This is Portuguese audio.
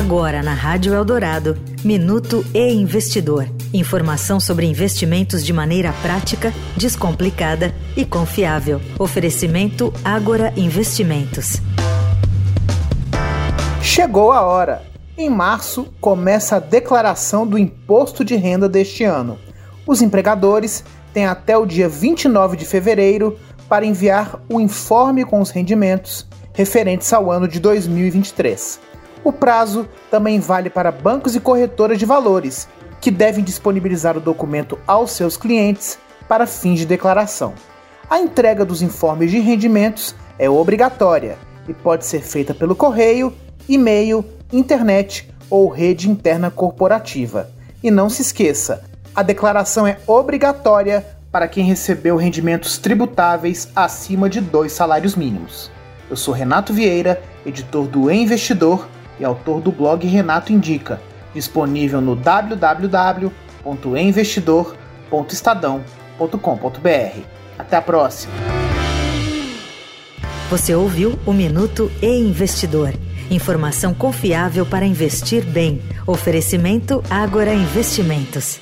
Agora na Rádio Eldorado, Minuto e Investidor. Informação sobre investimentos de maneira prática, descomplicada e confiável. Oferecimento Agora Investimentos. Chegou a hora. Em março começa a declaração do imposto de renda deste ano. Os empregadores têm até o dia 29 de fevereiro para enviar o informe com os rendimentos referentes ao ano de 2023. O prazo também vale para bancos e corretoras de valores, que devem disponibilizar o documento aos seus clientes para fins de declaração. A entrega dos informes de rendimentos é obrigatória e pode ser feita pelo correio, e-mail, internet ou rede interna corporativa. E não se esqueça, a declaração é obrigatória para quem recebeu rendimentos tributáveis acima de dois salários mínimos. Eu sou Renato Vieira, editor do e Investidor e autor do blog Renato Indica, disponível no www.investidor.estadão.com.br. Até a próxima! Você ouviu o Minuto e Investidor. Informação confiável para investir bem. Oferecimento Agora Investimentos.